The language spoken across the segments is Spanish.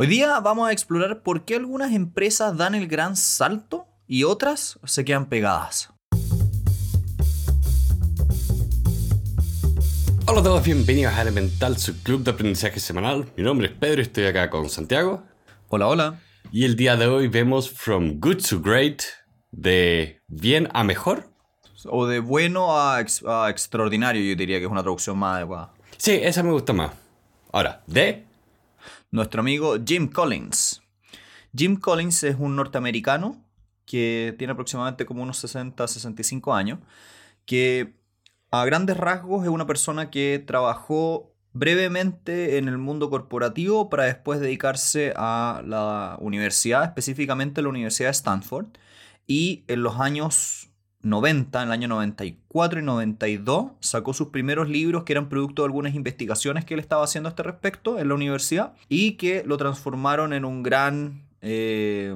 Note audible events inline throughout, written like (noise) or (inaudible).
Hoy día vamos a explorar por qué algunas empresas dan el gran salto y otras se quedan pegadas. Hola a todos, bienvenidos a Elemental, su club de aprendizaje semanal. Mi nombre es Pedro, estoy acá con Santiago. Hola, hola. Y el día de hoy vemos From Good to Great, de bien a mejor. O de bueno a, ex- a extraordinario, yo diría que es una traducción más adecuada. Sí, esa me gusta más. Ahora, de... Nuestro amigo Jim Collins. Jim Collins es un norteamericano que tiene aproximadamente como unos 60, 65 años, que a grandes rasgos es una persona que trabajó brevemente en el mundo corporativo para después dedicarse a la universidad, específicamente la Universidad de Stanford, y en los años 90, en el año 94 y 92, sacó sus primeros libros que eran producto de algunas investigaciones que él estaba haciendo a este respecto en la universidad y que lo transformaron en un gran eh,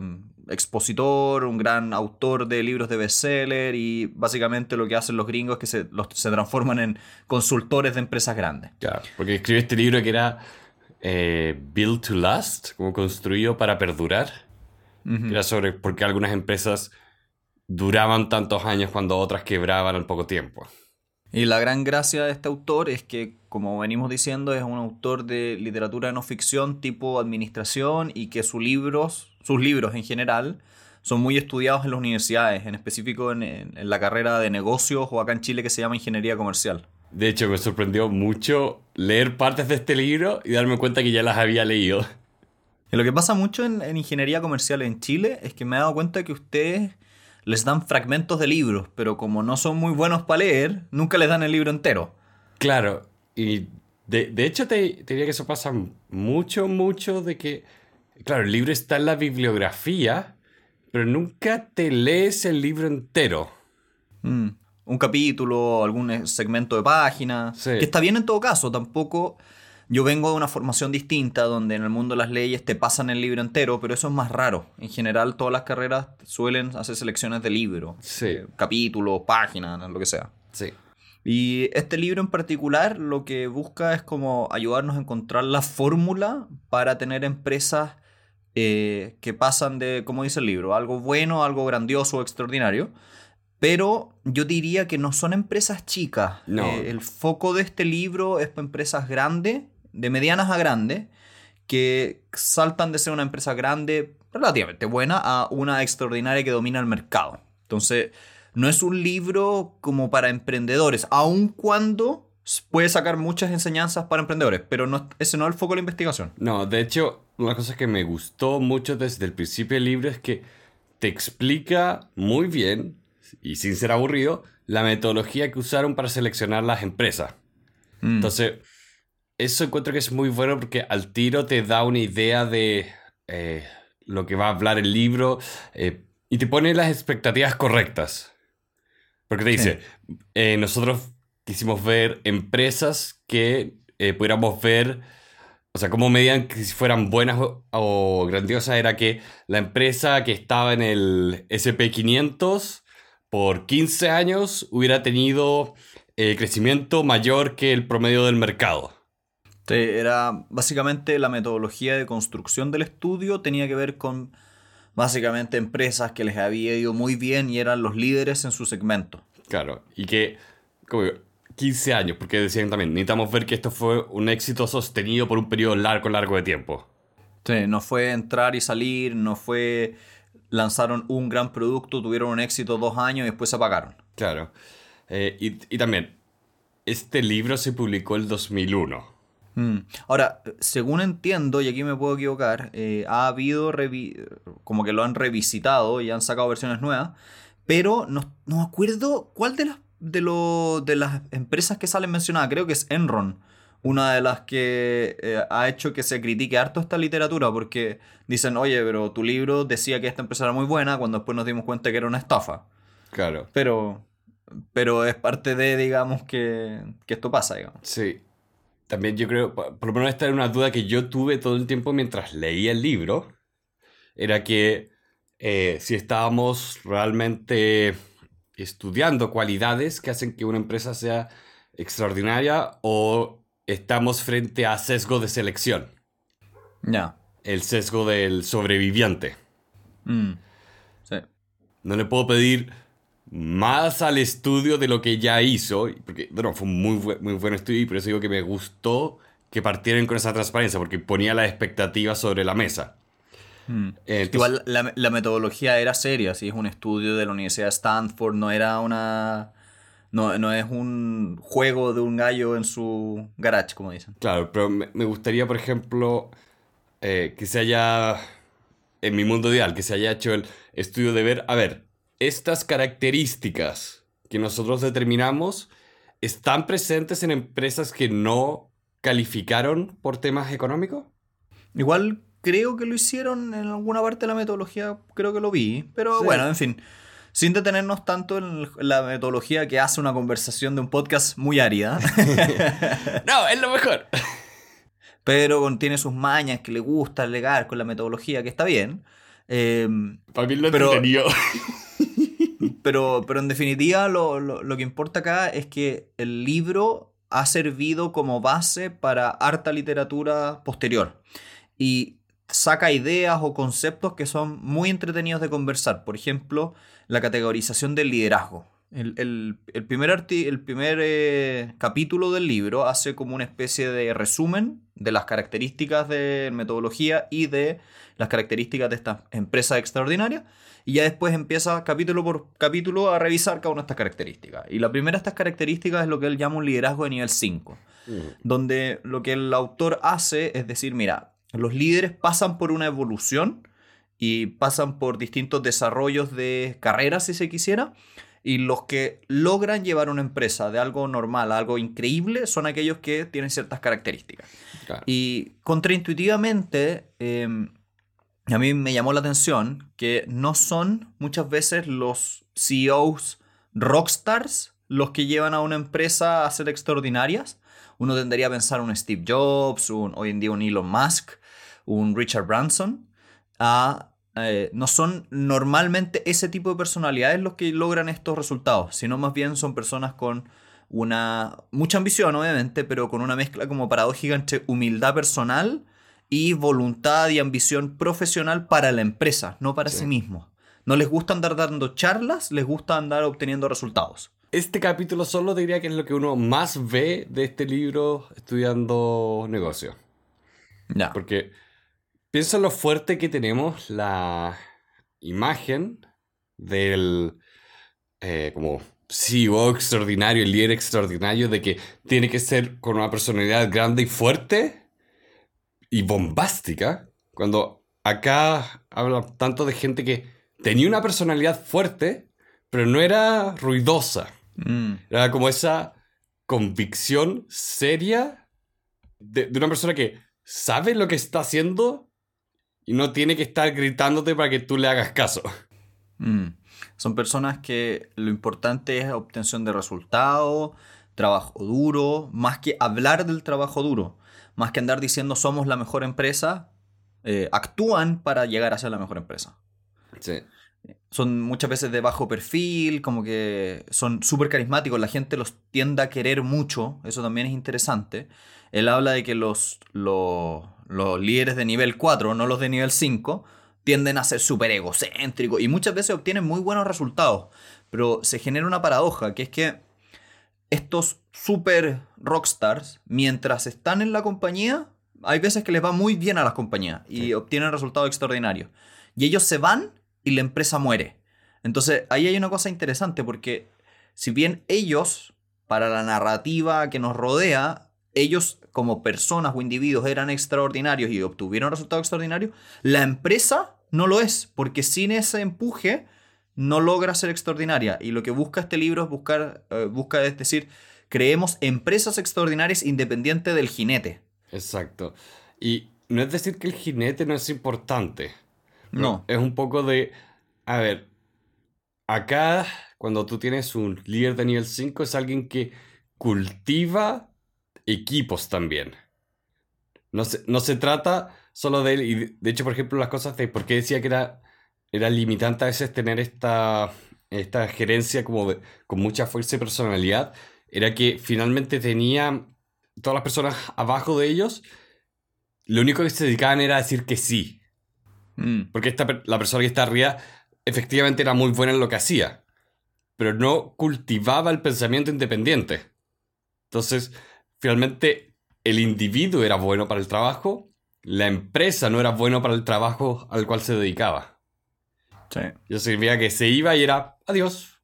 expositor, un gran autor de libros de bestseller y básicamente lo que hacen los gringos es que se, los- se transforman en consultores de empresas grandes. Claro, porque escribió este libro que era eh, Build to Last, como construido para perdurar. Que Era sobre por qué algunas empresas duraban tantos años cuando otras quebraban al poco tiempo. Y la gran gracia de este autor es que, como venimos diciendo, es un autor de literatura no ficción tipo administración y que sus libros, sus libros en general, son muy estudiados en las universidades, en específico en, en- en la carrera de negocios o acá en Chile que se llama ingeniería comercial. De hecho, me sorprendió mucho leer partes de este libro y darme cuenta que ya las había leído. Y lo que pasa mucho en, en ingeniería comercial en Chile es que me he dado cuenta que ustedes les dan fragmentos de libros, pero como no son muy buenos para leer, nunca les dan el libro entero. Claro, y de, de hecho te, te diría que eso pasa mucho, mucho de que, claro, el libro está en la bibliografía, pero nunca te lees el libro entero. Mm, un capítulo, algún segmento de página. Sí. Que está bien en todo caso, tampoco. Yo vengo de una formación distinta donde en el mundo las leyes te pasan el libro entero, pero eso es más raro. En general, todas las carreras suelen hacer selecciones de libro, Sí. eh, capítulos, páginas, lo que sea. Sí. Y este libro en particular lo que busca es como ayudarnos a encontrar la fórmula para tener empresas eh, que pasan de, como dice el libro, algo bueno, algo grandioso extraordinario. Pero yo diría que no son empresas chicas. No. Eh, el foco de este libro es para empresas grandes, de medianas a grandes, que saltan de ser una empresa grande relativamente buena a una extraordinaria que domina el mercado. Entonces, no es un libro como para emprendedores, aun cuando puede sacar muchas enseñanzas para emprendedores, pero no, ese no es el foco de la investigación. No, de hecho, una cosa que me gustó mucho desde el principio del libro es que te explica muy bien, y sin ser aburrido, la metodología que usaron para seleccionar las empresas. Mm. Entonces, eso encuentro que es muy bueno porque al tiro te da una idea de eh, lo que va a hablar el libro eh, y te pone las expectativas correctas. Porque te dice, eh, nosotros quisimos ver empresas que pudiéramos ver, o sea, cómo medían que si fueran buenas o, o grandiosas era que la empresa que estaba en el SP500 por 15 años hubiera tenido crecimiento mayor que el promedio del mercado. Sí, era básicamente la metodología de construcción del estudio tenía que ver con básicamente empresas que les había ido muy bien y eran los líderes en su segmento. Claro, y que, como digo, 15 años, porque decían también, necesitamos ver que esto fue un éxito sostenido por un periodo largo, largo de tiempo. Sí, no fue entrar y salir, no fue lanzaron un gran producto, tuvieron un éxito dos años y después se apagaron. Claro. Eh, y, y también, este libro se publicó el 2001. Mm. Ahora, según entiendo, y aquí me puedo equivocar, eh, ha habido como que lo han revisitado y han sacado versiones nuevas, pero no, no acuerdo cuál de las, de, lo- de las empresas que salen mencionadas, creo que es Enron, una de las que eh, ha hecho que se critique harto esta literatura, porque dicen, oye, pero tu libro decía que esta empresa era muy buena, cuando después nos dimos cuenta que era una estafa. Claro. Pero, pero es parte de, digamos, que, que esto pasa, digamos. Sí. También yo creo, por lo menos esta era una duda que yo tuve todo el tiempo mientras leía el libro, era que eh, si estábamos realmente estudiando cualidades que hacen que una empresa sea extraordinaria o estamos frente a sesgo de selección. Ya. el sesgo del sobreviviente. Mm, sí. No le puedo pedir más al estudio de lo que ya hizo, porque bueno, fue un muy, bu- muy buen estudio y por eso digo que me gustó que partieran con esa transparencia, porque ponía las expectativas sobre la mesa. Mm. Eh, entonces- Igual la, la metodología era seria, sí, es un estudio de la Universidad de Stanford, no era una... No, no es un juego de un gallo en su garage, como dicen. Claro, pero me, me gustaría, por ejemplo, eh, que se haya, en mi mundo ideal, que se haya hecho el estudio de ver, a ver, estas características que nosotros determinamos están presentes en empresas que no calificaron por temas económicos. Igual creo que lo hicieron en alguna parte de la metodología, creo que lo vi, pero Sí. bueno, en fin, sin detenernos tanto en la metodología que hace una conversación de un podcast muy árida, (laughs) No, es lo mejor. pero contiene sus mañas que le gusta alegar con la metodología, que está bien. Eh, Para mí lo Pero-. (laughs) Pero, pero en definitiva lo, lo- lo que importa acá es que el libro ha servido como base para harta literatura posterior y saca ideas o conceptos que son muy entretenidos de conversar. Por ejemplo, la categorización del liderazgo. El, el- el primer, arti- el primer eh, capítulo del libro hace como una especie de resumen de las características de metodología y de las características de estas empresas extraordinarias. Y ya después empieza capítulo por capítulo a revisar cada una de estas características. Y la primera de estas características es lo que él llama un liderazgo de nivel 5 donde lo que el autor hace es decir, mira, los líderes pasan por una evolución y pasan por distintos desarrollos de carreras, si se quisiera, y los que logran llevar una empresa de algo normal a algo increíble son aquellos que tienen ciertas características. Claro. Y contraintuitivamente, eh, a mí me llamó la atención que no son muchas veces los CEOs rockstars los que llevan a una empresa a ser extraordinarias. Uno tendría a pensar un Steve Jobs, un, hoy en día un Elon Musk, un Richard Branson. eh, no son normalmente ese tipo de personalidades los que logran estos resultados, sino más bien son personas con una mucha ambición, obviamente, pero con una mezcla como paradójica entre humildad personal y voluntad y ambición profesional para la empresa, no para sí, Sí. mismos. No les gusta andar dando charlas, les gusta andar obteniendo resultados. Este capítulo solo diría que es lo que uno más ve de este libro estudiando negocio. Ya. Porque piensa en lo fuerte que tenemos la imagen del eh, como CEO extraordinario, el líder extraordinario, de que tiene que ser con una personalidad grande y fuerte y bombástica. Cuando acá habla tanto de gente que tenía una personalidad fuerte, pero no era ruidosa. Mm, Era como esa convicción seria de, de una persona que sabe lo que está haciendo y no tiene que estar gritándote para que tú le hagas caso. mm. Son personas que lo importante es obtención de resultados, trabajo duro, más que hablar del trabajo duro, más que andar diciendo somos la mejor empresa, eh, actúan para llegar a ser la mejor empresa. Sí. son muchas veces de bajo perfil, como que son súper carismáticos, la gente los tiende a querer mucho, eso también es interesante. Él habla de que los, los, los líderes de nivel 4, no los de nivel 5, tienden a ser súper egocéntricos y muchas veces obtienen muy buenos resultados, pero se genera una paradoja, que es que estos super rockstars, mientras están en la compañía, hay veces que les va muy bien a las compañías y Sí. obtienen resultados extraordinarios. Y ellos se van y la empresa muere. Entonces, ahí hay una cosa interesante porque si bien ellos, para la narrativa que nos rodea, ellos como personas o individuos eran extraordinarios y obtuvieron resultados extraordinarios, la empresa no lo es, porque sin ese empuje no logra ser extraordinaria. Y lo que busca este libro es buscar, eh, busca es decir, creemos empresas extraordinarias independientes del jinete. Exacto. Y no es decir que el jinete no es importante. No. Es un poco de... A ver, acá cuando tú tienes un líder de nivel 5 es alguien que cultiva equipos también. No se, no se trata solo de él. Y de- hecho, por ejemplo, las cosas de por qué decía que era, era limitante a veces tener esta, esta gerencia como de- con mucha fuerza y personalidad, era que finalmente tenía todas las personas abajo de ellos lo único que se dedicaban era a decir que sí. Mm. Porque esta, la persona que está arriba efectivamente era muy buena en lo que hacía, pero no cultivaba el pensamiento independiente. Entonces, finalmente, el individuo era bueno para el trabajo, la empresa no era bueno para el trabajo al cual se dedicaba. Sí. Eso significa que se iba y era, adiós,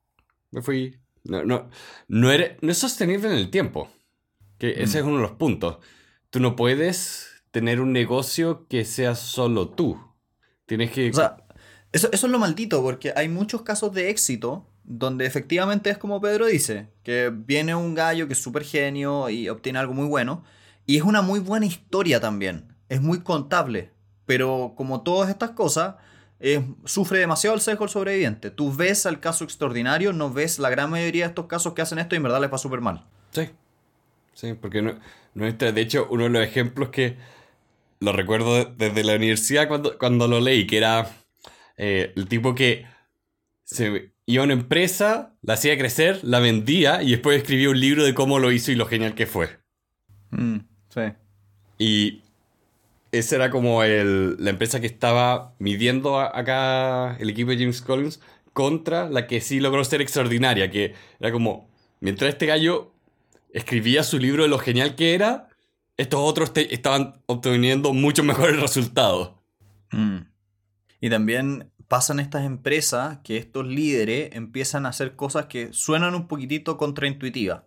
me fui. No, no, no, no es sostenible en el tiempo. Que ese Mm. es uno de los puntos. Tú no puedes tener un negocio que sea solo tú. Tienes que... O sea, eso, eso es lo maldito, porque hay muchos casos de éxito donde efectivamente es como Pedro dice, que viene un gallo que es súper genio y obtiene algo muy bueno, y es una muy buena historia también, es muy contable, pero como todas estas cosas, eh, sufre demasiado el sesgo el sobreviviente. Tú ves al caso extraordinario, no ves la gran mayoría de estos casos que hacen esto y en verdad les va súper mal. Sí. Sí, porque no, no está- de hecho, uno de los ejemplos que lo recuerdo de- desde la universidad cuando, cuando lo leí, que era eh, el tipo que se iba a una empresa, la hacía crecer, la vendía y después escribía un libro de cómo lo hizo y lo genial que fue. Mm, sí. Y esa era como el- la empresa que estaba midiendo a- acá el equipo de James Collins contra la que sí logró ser extraordinaria, que era como, mientras este gallo escribía su libro de lo genial que era, estos otros estaban obteniendo muchos mejores resultados. Mm. Y también pasan estas empresas que estos líderes empiezan a hacer cosas que suenan un poquitito contraintuitivas.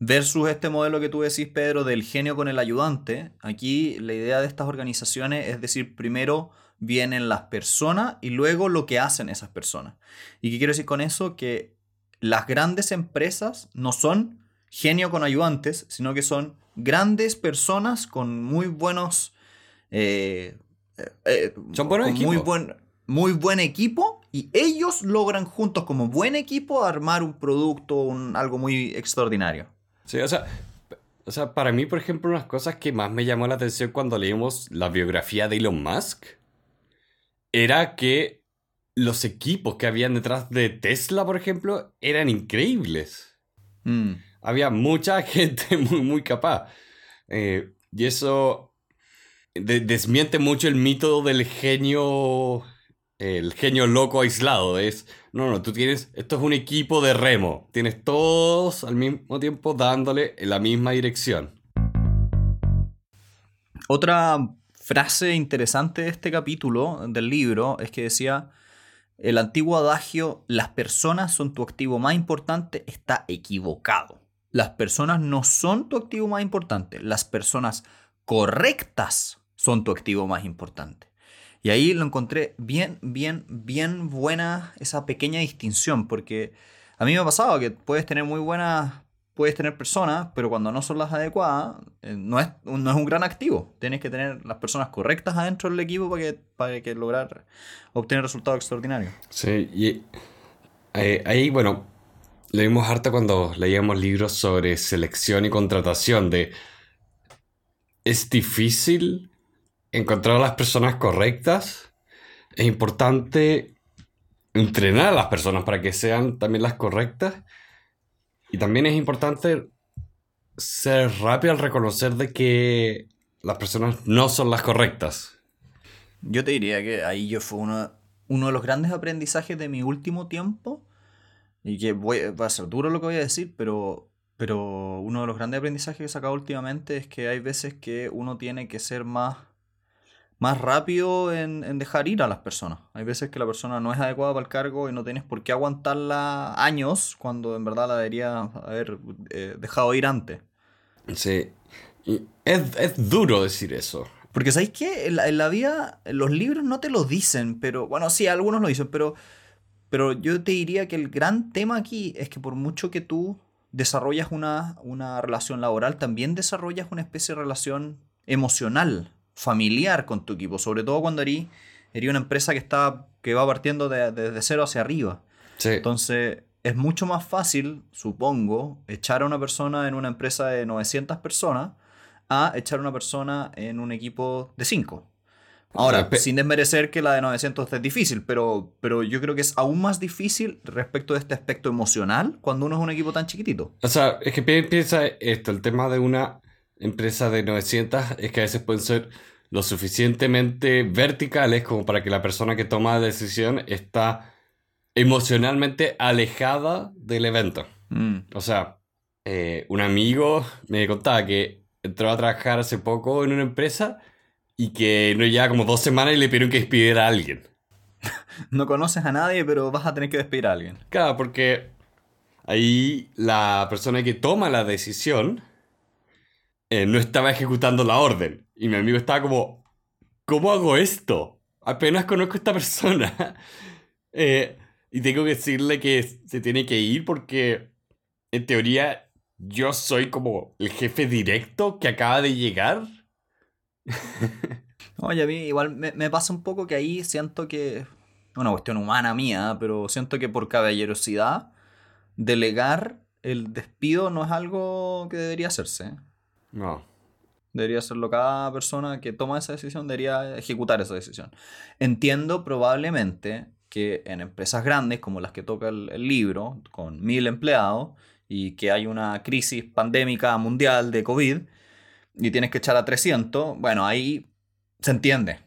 Versus este modelo que tú decís, Pedro, del genio con el ayudante. Aquí la idea de estas organizaciones es decir, primero vienen las personas y luego lo que hacen esas personas. ¿Y qué quiero decir con eso? Que las grandes empresas no son genio con ayudantes, sino que son grandes personas con muy buenos... eh, eh, eh, Son buenos con muy equipos. buen, muy buen equipo y ellos logran juntos como buen equipo armar un producto, un, algo muy extraordinario. Sí, o sea, o sea, para mí, por ejemplo, unas cosas que más me llamó la atención cuando leímos la biografía de Elon Musk era que los equipos que habían detrás de Tesla, por ejemplo, eran increíbles. Mm, Había mucha (laughs) gente muy, muy capaz. Eh, y eso de- desmiente mucho el mito del genio, el genio loco aislado. Es, no, no, tú tienes, esto es un equipo de remo. Tienes todos al mismo tiempo dándole en la misma dirección. Otra frase interesante de este capítulo del libro es que decía, el antiguo adagio, las personas son tu activo más importante, está equivocado. Las personas no son tu activo más importante, las personas correctas son tu activo más importante. Y ahí lo encontré bien, bien, bien buena esa pequeña distinción, porque a mí me ha pasado que puedes tener muy buenas, puedes tener personas, pero cuando no son las adecuadas, eh, no, es, no es un gran activo. Tienes que tener las personas correctas adentro del equipo para que, para que lograr obtener resultados extraordinarios. Sí, y eh, ahí, bueno, leímos harto cuando leíamos libros sobre selección y contratación de... Es difícil encontrar a las personas correctas. Es importante entrenar a las personas para que sean también las correctas. Y también es importante ser rápido al reconocer de que las personas no son las correctas. Yo te diría que ahí yo fue uno, uno de los grandes aprendizajes de mi último tiempo, y que voy- va a ser duro lo que voy a decir, pero, pero uno de los grandes aprendizajes que he sacado últimamente es que hay veces que uno tiene que ser más, más rápido en, en dejar ir a las personas. Hay veces que la persona no es adecuada para el cargo y no tienes por qué aguantarla años cuando en verdad la debería haber eh, dejado ir antes. Sí. Y es, es duro decir eso. Porque ¿sabéis qué? En la, en la vida, los libros no te lo dicen, pero bueno, sí, algunos lo dicen, pero, pero yo te diría que el gran tema aquí es que por mucho que tú desarrollas una, una relación laboral, también desarrollas una especie de relación emocional, familiar con tu equipo, sobre todo cuando eres, una empresa que, está, que va partiendo de- desde cero hacia arriba. Sí. Entonces, es mucho más fácil, supongo, echar a una persona en una empresa de 900 personas a echar a una persona en un equipo de 5. Ahora, sin desmerecer que la de 900 es difícil, pero, pero yo creo que es aún más difícil respecto de este aspecto emocional cuando uno es un equipo tan chiquitito. O sea, es que pi- piensa esto, el tema de una empresa de 900 es que a veces pueden ser lo suficientemente verticales como para que la persona que toma la decisión está emocionalmente alejada del evento. Mm. O sea, eh, un amigo me contaba que entró a trabajar hace poco en una empresa y que no lleva como dos semanas y le pidieron que despidiera a alguien. (laughs) No conoces a nadie, pero vas a tener que despedir a alguien. Claro, porque ahí la persona que toma la decisión eh, no estaba ejecutando la orden. Y mi amigo estaba como, ¿cómo hago esto? Apenas conozco a esta persona. (laughs) Eh, y tengo que decirle que se tiene que ir porque, en teoría, yo soy como el jefe directo que acaba de llegar. Oye, a mí igual me, me pasa un poco que ahí siento que. Una cuestión humana mía, pero siento que por caballerosidad, delegar el despido no es algo que debería hacerse. No. Debería hacerlo cada persona que toma esa decisión, debería ejecutar esa decisión. Entiendo probablemente que en empresas grandes como las que toca el, el libro, con mil empleados, y que hay una crisis pandémica mundial de COVID, y tienes que echar a 300, bueno, ahí se entiende.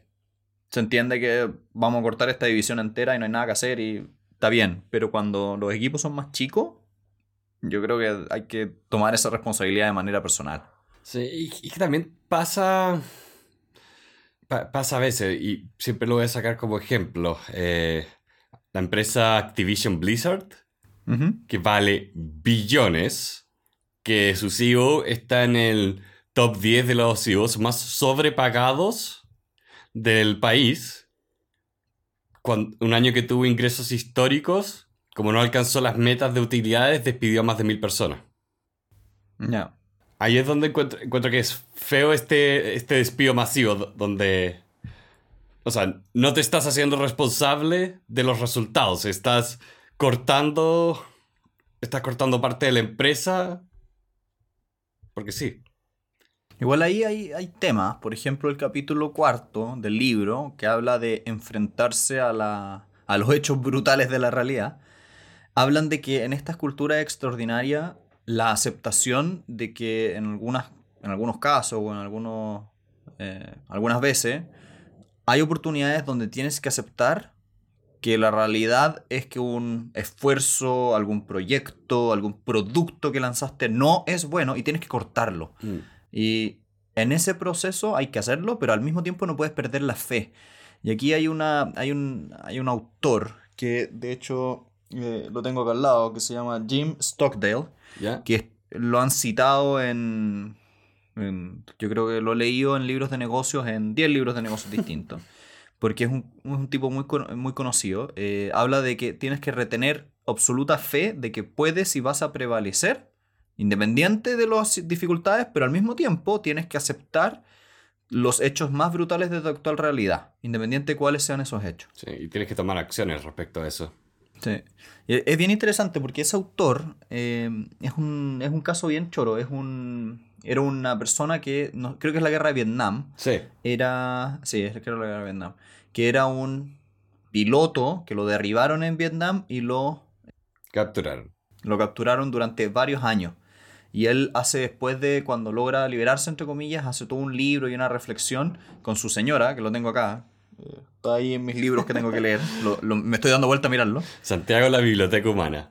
Se entiende que vamos a cortar esta división entera y no hay nada que hacer y está bien. Pero cuando los equipos son más chicos, yo creo que hay que tomar esa responsabilidad de manera personal. Sí, y, que también pasa. pa- pasa a veces, y siempre lo voy a sacar como ejemplo. eh, la empresa Activision Blizzard, que vale billones, que su CEO está en el top 10 de los CEOs más sobrepagados del país. Cuan- un año que tuvo ingresos históricos, como no alcanzó las metas de utilidades, despidió a más de mil personas. Ya. Ahí es donde encuentro, encuentro que es feo este, este despido masivo, do- donde... O sea, no te estás haciendo responsable de los resultados, estás cortando... Estás cortando parte de la empresa. Porque sí. Igual ahí hay, hay temas, por ejemplo el capítulo cuarto del libro que habla de enfrentarse a, la, a los hechos brutales de la realidad. Hablan de que en estas culturas extraordinarias la aceptación de que en, algunas, en algunos casos o en algunos, eh, algunas veces hay oportunidades donde tienes que aceptar que la realidad es que un esfuerzo, algún proyecto, algún producto que lanzaste no es bueno y tienes que cortarlo. Mm. Y en ese proceso hay que hacerlo, pero al mismo tiempo no puedes perder la fe. Y aquí hay, una, hay, un, hay un autor que de hecho eh, lo tengo acá al lado, que se llama Jim Stockdale, ¿Ya? que lo han citado en, en- Yo creo que lo he leído en libros de negocios, en 10 libros de negocios distintos, (laughs) porque es un, tipo muy, muy conocido. Eh, habla de que tienes que retener absoluta fe de que puedes y vas a prevalecer, independiente de las dificultades, pero al mismo tiempo tienes que aceptar los hechos más brutales de tu actual realidad, independiente de cuáles sean esos hechos. Sí, y tienes que tomar acciones respecto a eso. Sí. Es bien interesante porque ese autor eh, es, un, es un caso bien choro. Es un, era una persona que, no, creo que es la guerra de Vietnam. Sí. Era, sí, es la guerra de Vietnam. Que era un piloto que lo derribaron en Vietnam y lo, Capturaron. lo capturaron durante varios años. Y él hace después de cuando logra liberarse, entre comillas, hace todo un libro y una reflexión con su señora, que lo tengo acá. Está ahí en mis libros que tengo que leer. Lo- lo- me estoy dando vuelta a mirarlo. Santiago, la biblioteca humana.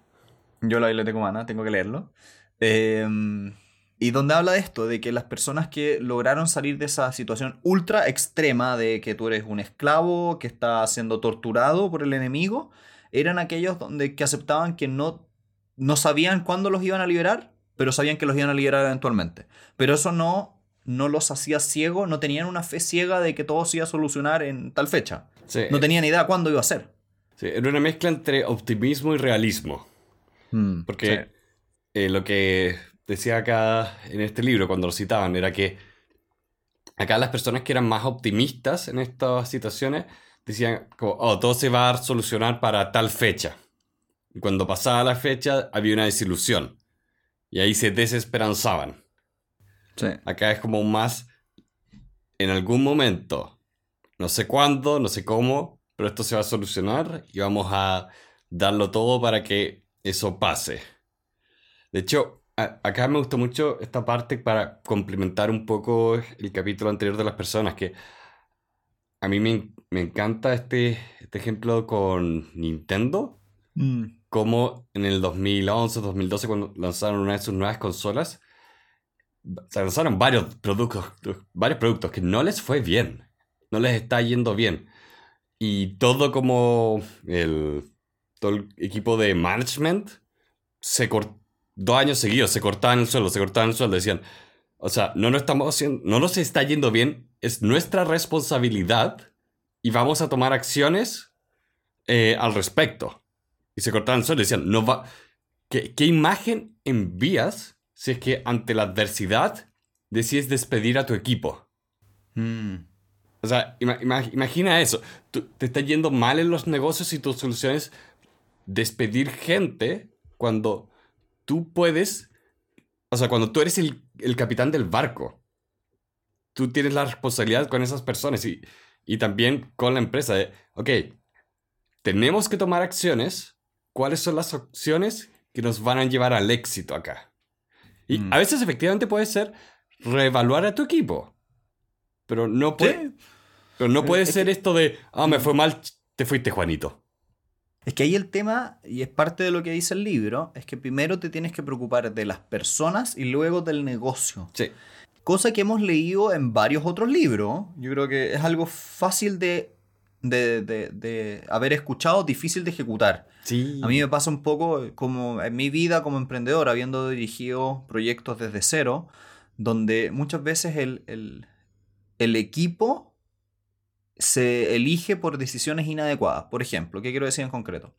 Yo la biblioteca humana, tengo que leerlo. Eh, y donde habla de esto, de que las personas que lograron salir de esa situación ultra extrema de que tú eres un esclavo que está siendo torturado por el enemigo, eran aquellos donde que aceptaban que no, no sabían cuándo los iban a liberar, pero sabían que los iban a liberar eventualmente. Pero eso no, no los hacía ciegos, no tenían una fe ciega de que todo se iba a solucionar en tal fecha. Sí. No tenían idea cuándo iba a ser. Sí, era una mezcla entre optimismo y realismo. Porque eh, lo que decía acá en este libro, cuando lo citaban, era que acá las personas que eran más optimistas en estas situaciones decían como, oh, todo se va a solucionar para tal fecha. Y cuando pasaba la fecha había una desilusión. Y ahí se desesperanzaban. Sí. Acá es como más en algún momento, no sé cuándo, no sé cómo, pero esto se va a solucionar y vamos a darlo todo para que eso pase. De hecho, acá me gustó mucho esta parte para complementar un poco el capítulo anterior de las personas, que a mí me, me encanta este, este ejemplo con Nintendo. Mm. Como en el 2011, 2012, cuando lanzaron una de sus nuevas consolas, se lanzaron varios productos, varios productos que no les fue bien. No les está yendo bien. Y todo como el, todo el equipo de management se cortó. Dos años seguidos se cortaban el sueldo, se cortaban el sueldo. Decían, o sea, no nos estamos no nos está yendo bien, es nuestra responsabilidad y vamos a tomar acciones eh, al respecto. Y se cortaban el sueldo y decían, no va, ¿qué, ¿qué imagen envías si es que ante la adversidad decides despedir a tu equipo? Mm. O sea, ima- ima- imagina eso. Tú- te está yendo mal en los negocios y tu solución es despedir gente cuando tú puedes, o sea, cuando tú eres el, el capitán del barco. Tú tienes la responsabilidad con esas personas y, y también con la empresa de, ok, tenemos que tomar acciones. ¿Cuáles son las acciones que nos van a llevar al éxito acá? Y Mm. a veces efectivamente puede ser reevaluar a tu equipo. Pero no puede, Sí. pero no Eh, puede es ser que- esto de, ah, me fue mal, te fuiste, Juanito. Es que ahí el tema, y es parte de lo que dice el libro, es que primero te tienes que preocupar de las personas y luego del negocio. Sí. Cosa que hemos leído en varios otros libros. Yo creo que es algo fácil de, de, de- de haber escuchado, difícil de ejecutar. Sí. A mí me pasa un poco como en mi vida como emprendedor, habiendo dirigido proyectos desde cero, donde muchas veces el, el- el equipo se elige por decisiones inadecuadas. Por ejemplo, ¿qué quiero decir en concreto?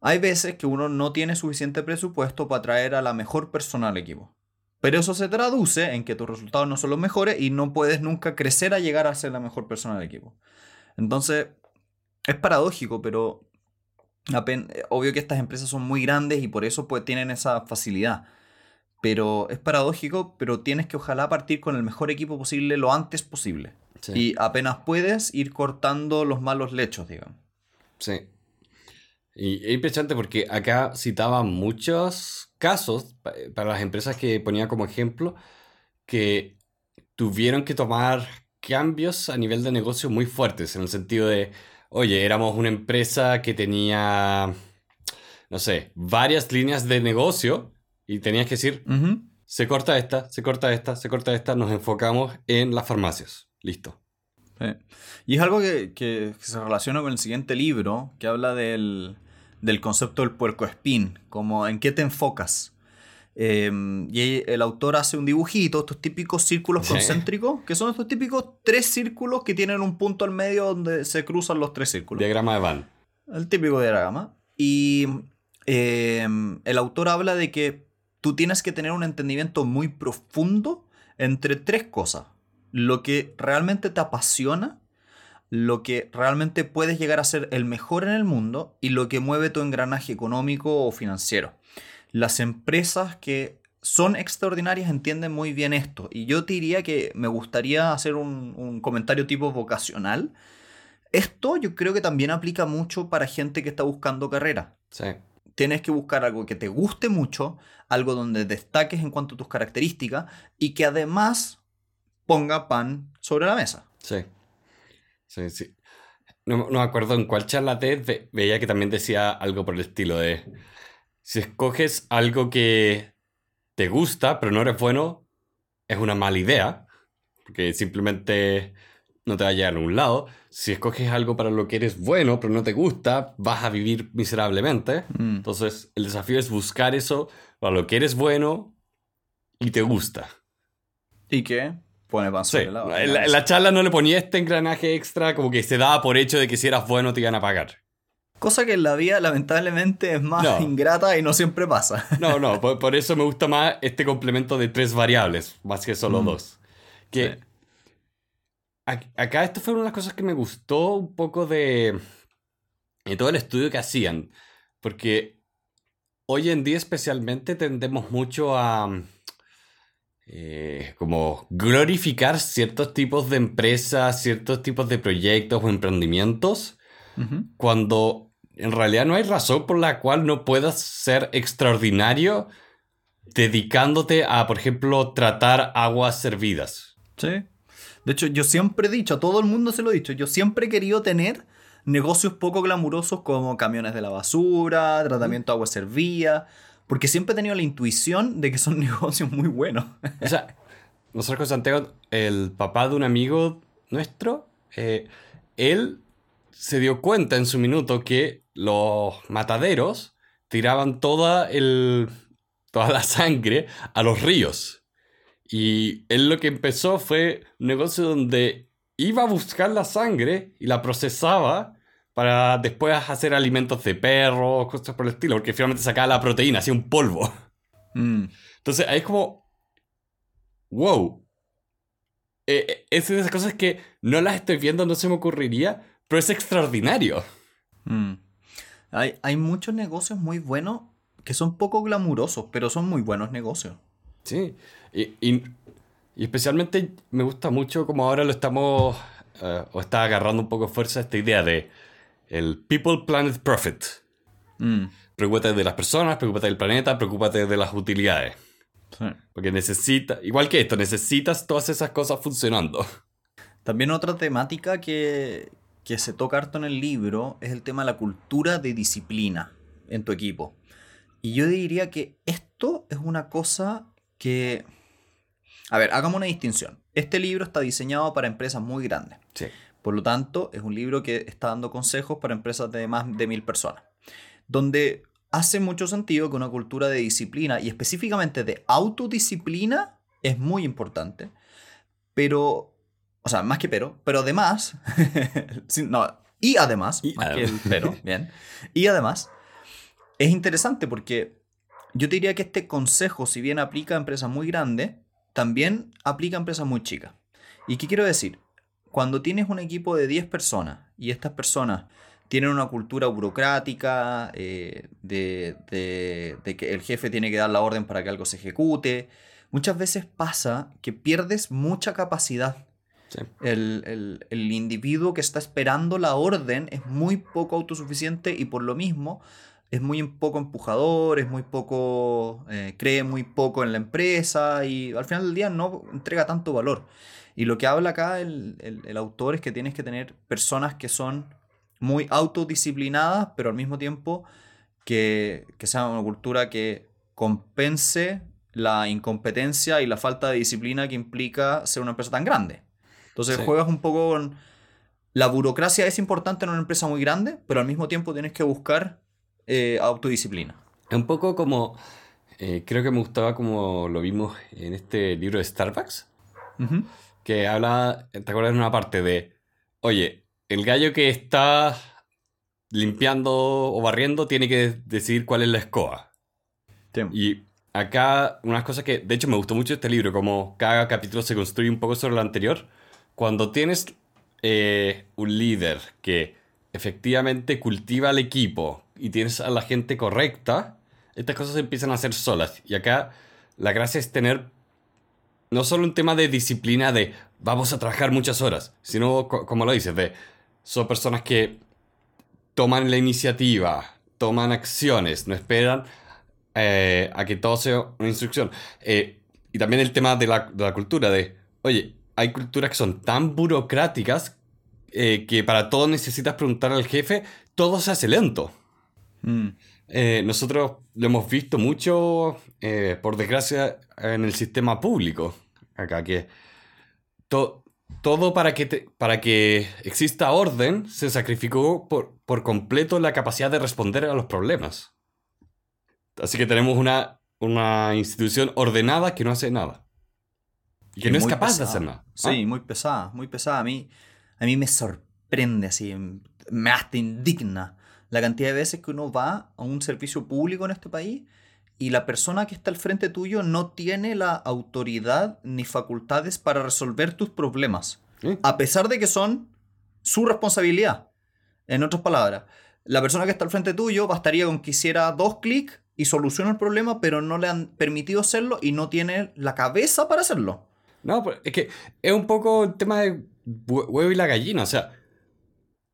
Hay veces que uno no tiene suficiente presupuesto para traer a la mejor persona al equipo. Pero eso se traduce en que tus resultados no son los mejores y no puedes nunca crecer a llegar a ser la mejor persona del equipo. Entonces, es paradójico, pero eh, obvio que estas empresas son muy grandes y por eso pues tienen esa facilidad. Pero es paradójico, pero tienes que ojalá partir con el mejor equipo posible lo antes posible. Sí. Y apenas puedes ir cortando los malos lechos, digamos. Sí. Y es impresionante porque acá citaba muchos casos pa- para las empresas que ponía como ejemplo que tuvieron que tomar cambios a nivel de negocio muy fuertes, en el sentido de, oye, éramos una empresa que tenía, no sé, varias líneas de negocio y tenías que decir, se corta esta, se corta esta, se corta esta, nos enfocamos en las farmacias. Listo. Sí. Y es algo que, que se relaciona con el siguiente libro, que habla del, del concepto del puercoespín, como en qué te enfocas. Eh, y el autor hace un dibujito, estos típicos círculos Sí. concéntricos, que son estos típicos tres círculos que tienen un punto al medio donde se cruzan los tres círculos. Diagrama de Van. El típico diagrama. Y eh, el autor habla de que tú tienes que tener un entendimiento muy profundo entre tres cosas. Lo que realmente te apasiona, lo que realmente puedes llegar a ser el mejor en el mundo y lo que mueve tu engranaje económico o financiero. Las empresas que son extraordinarias entienden muy bien esto. Y yo te diría que me gustaría hacer un, un comentario tipo vocacional. Esto yo creo que también aplica mucho para gente que está buscando carrera. Sí. Tienes que buscar algo que te guste mucho, algo donde destaques en cuanto a tus características y que además ponga pan sobre la mesa. Sí. Sí, sí. No, no me acuerdo en cuál charla TED ve- veía que también decía algo por el estilo de si escoges algo que te gusta pero no eres bueno, es una mala idea, porque simplemente no te va a llegar a un lado. Si escoges algo para lo que eres bueno pero no te gusta, vas a vivir miserablemente. Mm. Entonces, el desafío es buscar eso para lo que eres bueno y te gusta. ¿Y qué? Pone pan Sí, la, la la charla no le ponía este engranaje extra, como que se daba por hecho de que si eras bueno te iban a pagar. Cosa que en la vida lamentablemente es más No. ingrata y no siempre pasa. (laughs) No, no, por, por eso me gusta más este complemento de tres variables, más que solo Mm. dos. Que Sí. acá esto fue una de las cosas que me gustó un poco de, de todo el estudio que hacían, porque hoy en día especialmente tendemos mucho a eh, como glorificar ciertos tipos de empresas, ciertos tipos de proyectos o emprendimientos cuando en realidad no hay razón por la cual no puedas ser extraordinario dedicándote a, por ejemplo, tratar aguas servidas. Sí. De hecho, yo siempre he dicho, a todo el mundo se lo he dicho, yo siempre he querido tener negocios poco glamurosos como camiones de la basura, tratamiento de agua servía, porque siempre he tenido la intuición de que son (laughs) negocios muy buenos. O sea, nosotros con Santiago, el papá de un amigo nuestro, eh, él se dio cuenta en su minuto que los mataderos tiraban toda, el, toda la sangre a los ríos. Y él lo que empezó fue un negocio donde iba a buscar la sangre y la procesaba para después hacer alimentos de perros, cosas por el estilo, porque finalmente sacaba la proteína, hacía un polvo. Mm. Entonces ahí es como, wow. Eh, eh, es de esas cosas que no las estoy viendo, no se me ocurriría, pero es extraordinario. Mm. Hay, hay muchos negocios muy buenos que son poco glamurosos, pero son muy buenos negocios. Sí, y, y, especialmente me gusta mucho como ahora lo estamos, eh, o está agarrando un poco fuerza esta idea de el People, Planet, Profit. Mm. Preocúpate de las personas, preocúpate del planeta, preocúpate de las utilidades. Porque necesita, igual que esto, necesitas todas esas cosas funcionando. También otra temática que, que se toca harto en el libro es el tema de la cultura de disciplina en tu equipo. Y yo diría que esto es una cosa que... A ver, hagamos una distinción. Este libro está diseñado para empresas muy grandes. Sí. Por lo tanto, es un libro que está dando consejos para empresas de más de mil personas. Donde hace mucho sentido que una cultura de disciplina y específicamente de autodisciplina es muy importante. Pero, o sea, más que pero, pero además, (laughs) no, y además, más que el pero, bien, y además, es interesante porque yo te diría que este consejo, si bien aplica a empresas muy grandes, también aplica a empresas muy chicas. ¿Y qué quiero decir? Cuando tienes un equipo de 10 personas y estas personas tienen una cultura burocrática, eh, de, que el jefe tiene que dar la orden para que algo se ejecute. Muchas veces pasa que pierdes mucha capacidad. El, individuo que está esperando la orden es muy poco autosuficiente y por lo mismo es muy poco empujador, es muy poco, eh, cree muy poco en la empresa y al final del día no entrega tanto valor. Y lo que habla acá el, el autor es que tienes que tener personas que son muy autodisciplinadas, pero al mismo tiempo que, sea una cultura que compense la incompetencia y la falta de disciplina que implica ser una empresa tan grande. Entonces juegas un poco con... La burocracia es importante en una empresa muy grande, pero al mismo tiempo tienes que buscar eh, autodisciplina. Es un poco como... Eh, creo que me gustaba como lo vimos en este libro de Starbucks, que habla, ¿te acuerdas de una parte de, oye, el gallo que está limpiando o barriendo tiene que decidir cuál es la escoba. Y acá, unas cosas que, de hecho, me gustó mucho este libro, como cada capítulo se construye un poco sobre lo anterior. Cuando tienes eh, un líder que efectivamente cultiva al equipo y tienes a la gente correcta, estas cosas empiezan a ser solas. Y acá la gracia es tener no solo un tema de disciplina de vamos a trabajar muchas horas, sino, como lo dices, de son personas que toman la iniciativa, toman acciones, no esperan eh, a que todo sea una instrucción. Eh, y también el tema de la, cultura, de, oye, hay culturas que son tan burocráticas eh, que para todo necesitas preguntar al jefe, todo se hace lento. Mm. nosotros lo hemos visto mucho, por desgracia, en el sistema público, acá, que todo todo para que, para que exista orden se sacrificó por, por completo la capacidad de responder a los problemas. Así que tenemos una, una institución ordenada que no hace nada. Que no es capaz de hacer nada. Sí, ¿Ah? muy pesada, muy pesada. A mí, a mí me sorprende, así, me hasta indigna la cantidad de veces que uno va a un servicio público en este país y la persona que está al frente tuyo no tiene la autoridad ni facultades para resolver tus problemas, a pesar de que son su responsabilidad. En otras palabras, la persona que está al frente tuyo bastaría con que hiciera dos clics y soluciona el problema, pero no le han permitido hacerlo y no tiene la cabeza para hacerlo. No, pues, es que es un poco el tema de huevo y la gallina. O sea,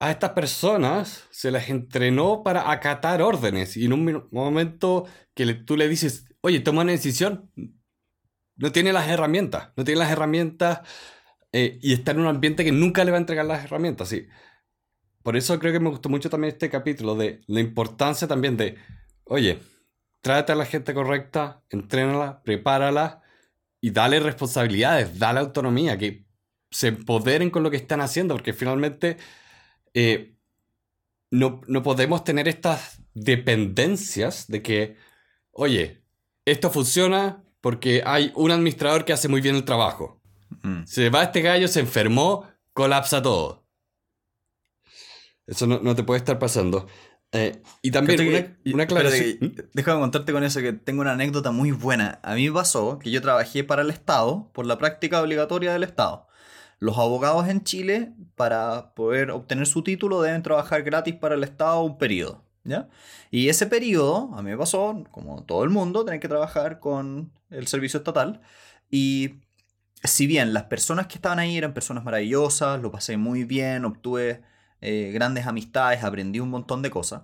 a estas personas se les entrenó para acatar órdenes y en un momento que tú le dices, oye, toma una decisión, no tiene las herramientas, no tiene las herramientas eh, y está en un ambiente que nunca le va a entregar las herramientas. ¿sí? Por eso creo que me gustó mucho también este capítulo de la importancia también de, oye, tráete a la gente correcta, entrénala, prepárala y dale responsabilidades, dale autonomía, que se empoderen con lo que están haciendo, porque finalmente eh, no, no podemos tener estas dependencias de que, oye, esto funciona porque hay un administrador que hace muy bien el trabajo. Mm. Se va este gallo, se enfermó, colapsa todo. Eso no, te puede estar pasando. Eh, y también una, aclaración. ¿Mm? déjame contarte con eso que tengo una anécdota muy buena. A mí me pasó que yo trabajé para el Estado por la práctica obligatoria del Estado. Los abogados en Chile, para poder obtener su título, deben trabajar gratis para el Estado un periodo. ¿ya? Y ese periodo, a mí me pasó, como todo el mundo, tener que trabajar con el servicio estatal. Y si bien las personas que estaban ahí eran personas maravillosas, lo pasé muy bien, obtuve eh, grandes amistades, aprendí un montón de cosas,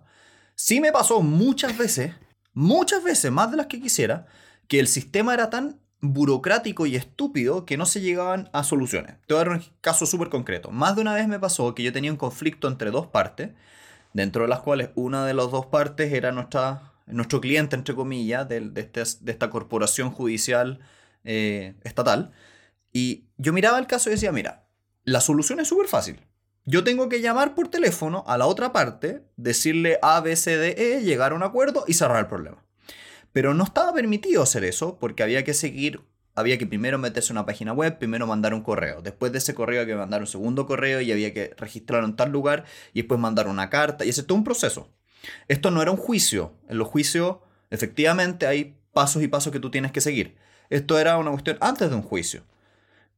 sí me pasó muchas veces, muchas veces, más de las que quisiera, que el sistema era tan burocrático y estúpido que no se llegaban a soluciones. Te voy a dar un caso súper concreto. Más de una vez me pasó que yo tenía un conflicto entre dos partes, dentro de las cuales una de las dos partes era nuestra, nuestro cliente, entre comillas, de, este, esta corporación judicial eh, estatal. Y yo miraba el caso y decía, mira, la solución es súper fácil. Yo tengo que llamar por teléfono a la otra parte, decirle A, B, C, D, E, llegar a un acuerdo y cerrar el problema. Pero no estaba permitido hacer eso porque había que seguir, había que primero meterse en una página web, primero mandar un correo. Después de ese correo había que mandar un segundo correo y había que registrarlo en tal lugar y después mandar una carta. Y ese es todo un proceso. Esto no era un juicio. En los juicios, efectivamente, hay pasos y pasos que tú tienes que seguir. Esto era una cuestión antes de un juicio.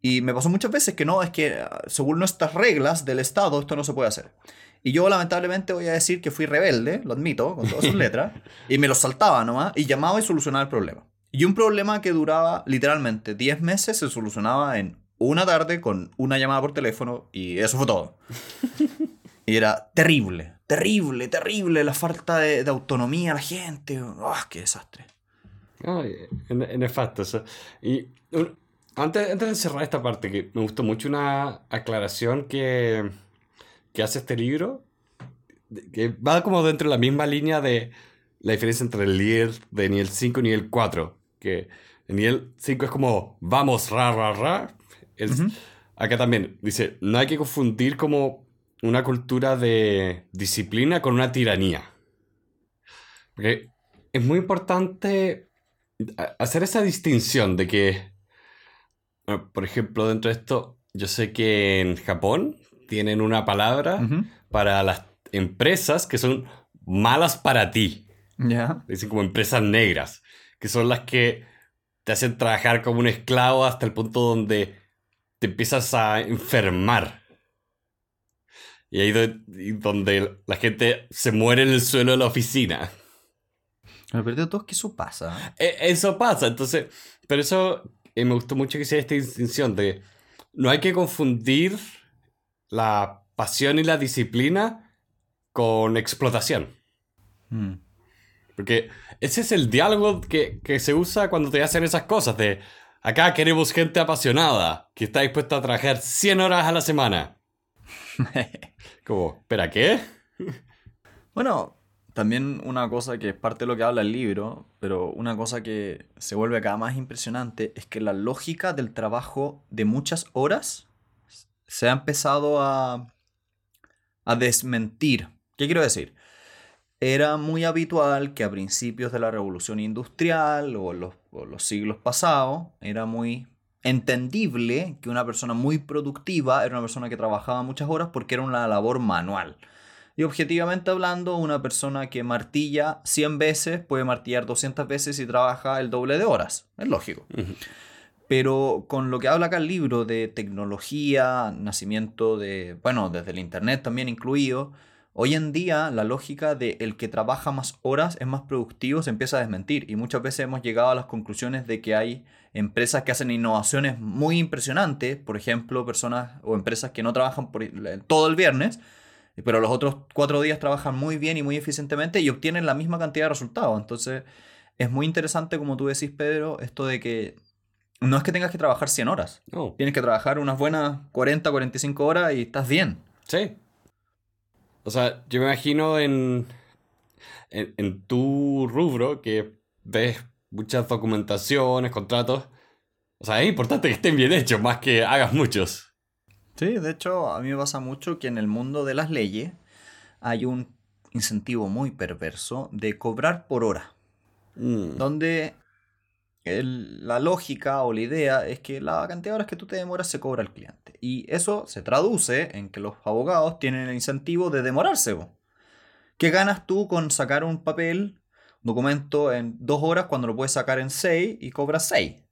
Y me pasó muchas veces que no, es que ah, según nuestras reglas del Estado esto no se puede hacer. Y yo lamentablemente voy a decir que fui rebelde, lo admito, con todas sus (laughs) letras, y me lo saltaba nomás y llamaba y solucionaba el problema. Y un problema que duraba literalmente 10 meses se solucionaba en una tarde con una llamada por teléfono y eso fue todo. Y era terrible, terrible, terrible la falta de, autonomía a la gente. ¡Oh, ¡Qué desastre! Ay, en, efecto, eso. Y antes, antes de cerrar esta parte, que me gustó mucho una aclaración que, que hace este libro, que va como dentro de la misma línea de la diferencia entre el nivel de nivel 5 y nivel 4. Que el nivel 5 es como vamos, ra, ra, ra. Acá también dice, no hay que confundir como una cultura de disciplina con una tiranía. Porque es muy importante hacer esa distinción de que, por ejemplo, dentro de esto, yo sé que en Japón tienen una palabra para las empresas que son malas para ti. Ya. Dicen como empresas negras, que son las que te hacen trabajar como un esclavo hasta el punto donde te empiezas a enfermar. Y ahí donde la gente se muere en el suelo de la oficina. Pero todo es que eso pasa. E, eso pasa, entonces, pero eso eh, me gustó mucho que sea esta distinción de no hay que confundir la pasión y la disciplina con explotación. Hmm. Porque ese es el diálogo que, se usa cuando te hacen esas cosas de acá queremos gente apasionada que está dispuesta a trabajar 100 horas a la semana. (laughs) Como, ¿espera qué? bueno, también una cosa que es parte de lo que habla el libro, pero una cosa que se vuelve cada más impresionante es que la lógica del trabajo de muchas horas se ha empezado a, a desmentir. ¿Qué quiero decir? Era muy habitual que a principios de la revolución industrial o los, o los siglos pasados era muy entendible que una persona muy productiva era una persona que trabajaba muchas horas porque era una labor manual. Y objetivamente hablando, una persona que martilla 100 veces puede martillar 200 veces y trabaja el doble de horas. Es lógico. Pero con lo que habla acá el libro de tecnología, nacimiento de, bueno, desde el Internet también incluido, hoy en día la lógica de el que trabaja más horas es más productivo se empieza a desmentir. Y muchas veces hemos llegado a las conclusiones de que hay empresas que hacen innovaciones muy impresionantes, por ejemplo, personas o empresas que no trabajan por todo el viernes, pero los otros cuatro días trabajan muy bien y muy eficientemente y obtienen la misma cantidad de resultados. Entonces, es muy interesante, como tú decís, Pedro, esto de que no es que tengas que trabajar 100 horas. No. Tienes que trabajar unas buenas 40, 45 horas y estás bien. Sí. O sea, yo me imagino en, en, en tu rubro que ves muchas documentaciones, contratos. O sea, es importante que estén bien hechos, más que hagas muchos. Sí, de hecho, a mí me pasa mucho que en el mundo de las leyes hay un incentivo muy perverso de cobrar por hora, Mm. donde el- la lógica o la idea es que la cantidad de horas que tú te demoras se cobra al cliente. Y eso se traduce en que los abogados tienen el incentivo de demorarse. po. ¿Qué ganas tú con sacar un papel, un documento en dos horas cuando lo puedes sacar en seis y cobras seis?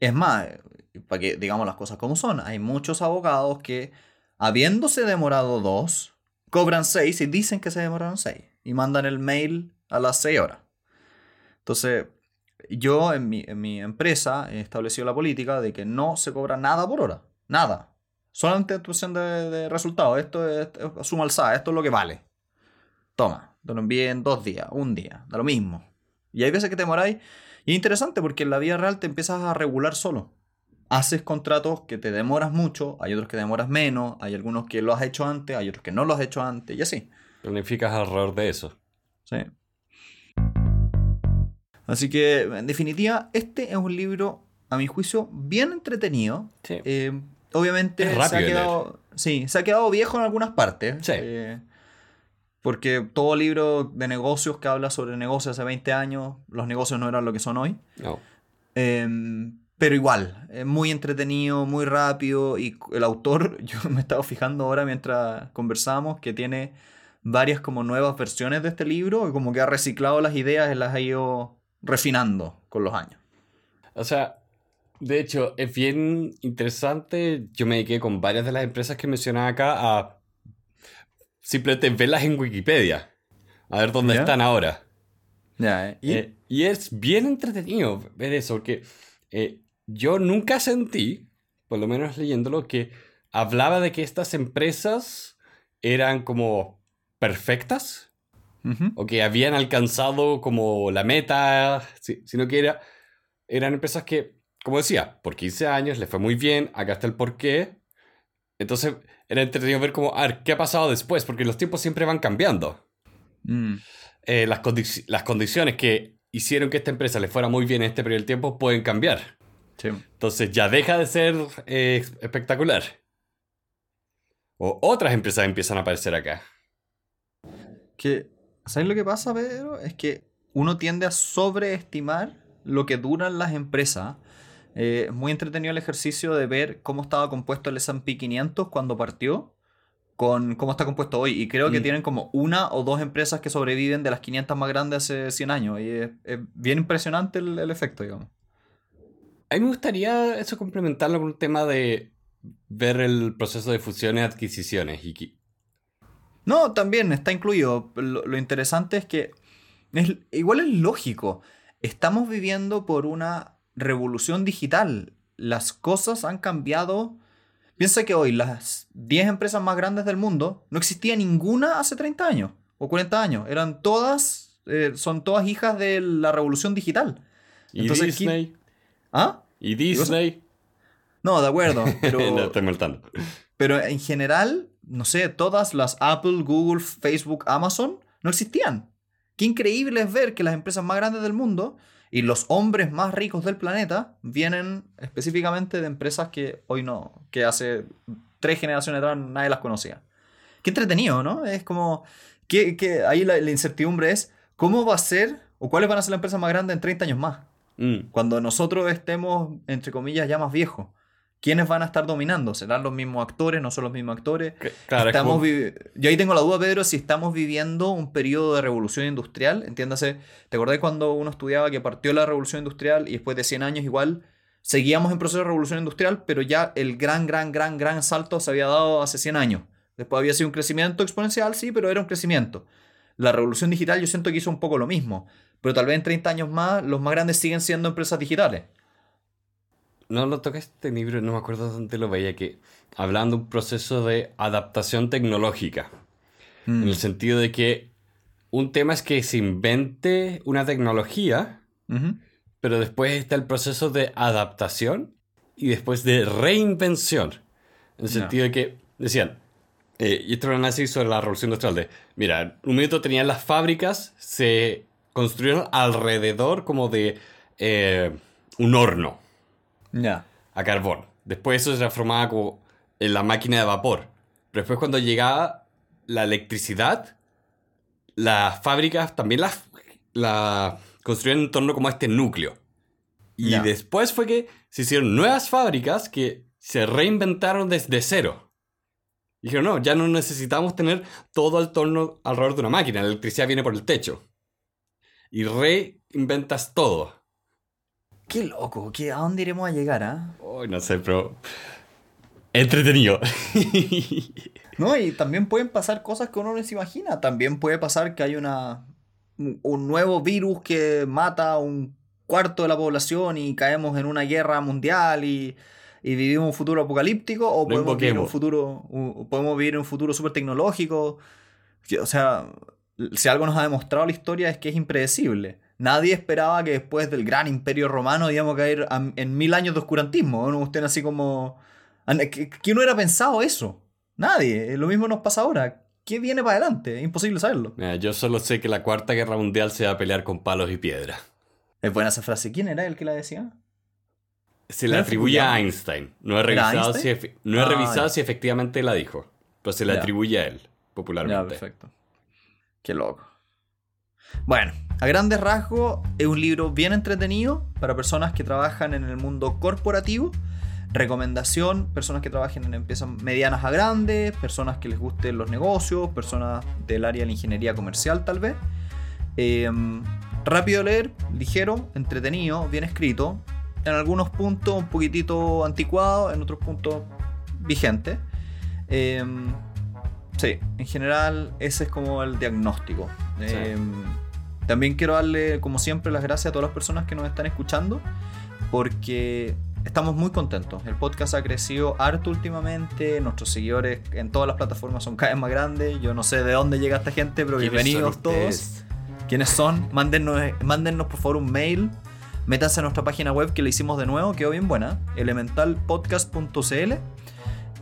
Es más, para que digamos las cosas como son, hay muchos abogados que, habiéndose demorado dos, cobran seis y dicen que se demoraron seis y mandan el mail a las seis horas. Entonces, yo en mi, en mi empresa he establecido la política de que no se cobra nada por hora. Nada. Solamente actuación de, de resultados. Esto es, es suma alzada. Esto es lo que vale. Toma. Te lo envié en dos días, un día. Da lo mismo. Y hay veces que te demoráis. Y es interesante porque en la vida real te empiezas a regular solo. Haces contratos que te demoras mucho, hay otros que demoras menos, hay algunos que lo has hecho antes, hay otros que no lo has hecho antes, y así. Planificas alrededor de eso. Sí. Así que, en definitiva, este es un libro, a mi juicio, bien entretenido. Sí. Eh, obviamente se ha quedado. Sí, se ha quedado viejo en algunas partes. Sí. eh, porque todo libro de negocios que habla sobre negocios hace 20 años, los negocios no eran lo que son hoy. No. Eh, pero igual, es muy entretenido, muy rápido. Y el autor, (laughs) yo me estaba fijando ahora mientras conversábamos, que tiene varias como nuevas versiones de este libro, y como que ha reciclado las ideas y las ha ido refinando con los años. O sea, de hecho, es bien interesante. Yo me dediqué con varias de las empresas que mencionaba acá a simplemente verlas en Wikipedia. A ver dónde están ahora. Ya, ¿eh? ¿Y? Eh, y es bien entretenido ver eso, porque eh, yo nunca sentí, por lo menos leyéndolo, que hablaba de que estas empresas eran como perfectas o que habían alcanzado como la meta, si- sino que era, eran empresas que, como decía, por 15 años le fue muy bien, acá está el porqué. Entonces era entretenido ver como, a ver, ¿qué ha pasado después? Porque los tiempos siempre van cambiando. Mm. Eh, las, condi- las condiciones que hicieron que esta empresa le fuera muy bien en este periodo de tiempo pueden cambiar. Sí. Entonces ya deja de ser eh, espectacular. O otras empresas empiezan a aparecer acá. Que, ¿sabes lo que pasa, Pedro? Es que uno tiende a sobreestimar lo que duran las empresas. Eh, es muy entretenido el ejercicio de ver cómo estaba compuesto el S&P 500 cuando partió con cómo está compuesto hoy. Y creo que Mm. tienen como una o dos empresas que sobreviven de las 500 más grandes hace 100 años. Y es, es bien impresionante el, el efecto, digamos. A mí me gustaría eso complementarlo con un tema de ver el proceso de fusiones y adquisiciones. Y No, también está incluido. Lo, lo interesante es que es- igual es lógico. Estamos viviendo por una revolución digital. Las cosas han cambiado. Piensa que hoy las 10 empresas más grandes del mundo no existía ninguna hace 30 años o 40 años. Eran todas, eh, son todas hijas de la revolución digital. y Entonces, Disney. ¿Ah? Y Disney. No, de acuerdo, (laughs) pero... no, estoy molestando. Pero en general, no sé, todas las Apple, Google, Facebook, Amazon no existían. Qué increíble es ver que las empresas más grandes del mundo y los hombres más ricos del planeta vienen específicamente de empresas que hoy no, que hace tres generaciones atrás nadie las conocía. Qué entretenido, ¿no? Es como que, que ahí la, la incertidumbre es cómo va a ser o cuáles van a ser las empresas más grandes en 30 años más. Mm. Cuando nosotros estemos, entre comillas, ya más viejos. ¿Quiénes van a estar dominando? ¿Serán los mismos actores? ¿No son los mismos actores? Claro, es Estamos como- Yo ahí tengo la duda, Pedro, si estamos viviendo un periodo de revolución industrial. Entiéndase, ¿te acordás cuando uno estudiaba que partió la revolución industrial y después de 100 años igual seguíamos en proceso de revolución industrial, pero ya el gran, gran, gran, gran salto se había dado hace 100 años? Después había sido un crecimiento exponencial, sí, pero era un crecimiento. La revolución digital yo siento que hizo un poco lo mismo, pero tal vez en 30 años más los más grandes siguen siendo empresas digitales. No lo toqué este libro, no me acuerdo dónde lo veía, que hablando de un proceso de adaptación tecnológica. Mm. En el sentido de que un tema es que se invente una tecnología, pero después está el proceso de adaptación y después de reinvención. En el sentido de que decían, eh, y esto era un análisis sobre la revolución industrial de, mira, un momento tenían las fábricas, se construyeron alrededor como de eh, un horno a carbón. Después eso se transformaba como en la máquina de vapor. Pero después cuando llegaba la electricidad, las fábricas también las la construyeron en torno como a este núcleo. Y después fue que se hicieron nuevas fábricas que se reinventaron desde cero. Dijeron, no, ya no necesitamos tener todo el torno alrededor de una máquina. La electricidad viene por el techo. Y reinventas todo. Qué loco, ¿qué, ¿a dónde iremos a llegar, ah? Ay, no sé, pero... Entretenido. (laughs) No, y también pueden pasar cosas que uno no se imagina. También puede pasar que hay una, un nuevo virus que mata a un cuarto de la población y caemos en una guerra mundial y, y vivimos un futuro apocalíptico o podemos vivir un futuro, podemos vivir un futuro súper tecnológico. O sea, si algo nos ha demostrado la historia es que es impredecible. Nadie esperaba que después del gran imperio romano íbamos a caer a- en mil años de oscurantismo. ¿no? Usted así como... ¿Qui- ¿Quién hubiera pensado eso? Nadie. Lo mismo nos pasa ahora. ¿Qué viene para adelante? Es imposible saberlo. Mira, yo solo sé que la Cuarta Guerra Mundial se va a pelear con palos y piedra. Es buena esa frase. ¿Quién era el que la decía? Se le ¿Era atribuye a? Einstein. No he ¿Era revisado, si, no he Ah, revisado ya. si efectivamente la dijo. Pero se le Ya. atribuye a él, Ya, popularmente. perfecto. Qué loco. Bueno, a grandes rasgos es un libro bien entretenido para personas que trabajan en el mundo corporativo. Recomendación, personas que trabajen en empresas medianas a grandes, personas que les gusten los negocios, personas del área de la ingeniería comercial tal vez. Eh, rápido leer, ligero, entretenido, bien escrito. En algunos puntos un poquitito anticuado, en otros puntos vigente. Eh, sí, en general ese es como el diagnóstico. Sí. Eh, también quiero darle, como siempre, las gracias a todas las personas que nos están escuchando, porque estamos muy contentos. El podcast ha crecido harto últimamente, nuestros seguidores en todas las plataformas son cada vez más grandes. Yo no sé de dónde llega esta gente, pero ¿Quiénes bienvenidos todos. ¿Quiénes son? Mándennos, mándennos por favor un mail. Métanse a nuestra página web que le hicimos de nuevo, quedó bien buena, elementalpodcast.cl.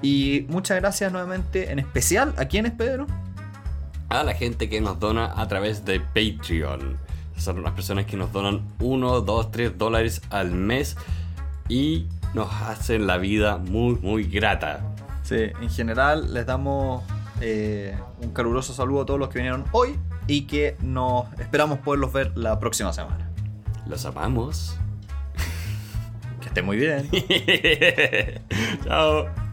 Y muchas gracias nuevamente, en especial, ¿a quién es Pedro? A la gente que nos dona a través de Patreon. Son las personas que nos donan 1, 2, 3 dólares al mes y nos hacen la vida muy, muy grata. Sí, en general les damos eh, un caluroso saludo a todos los que vinieron hoy y que nos esperamos poderlos ver la próxima semana. Los amamos. Que estén muy bien. (laughs) Chao.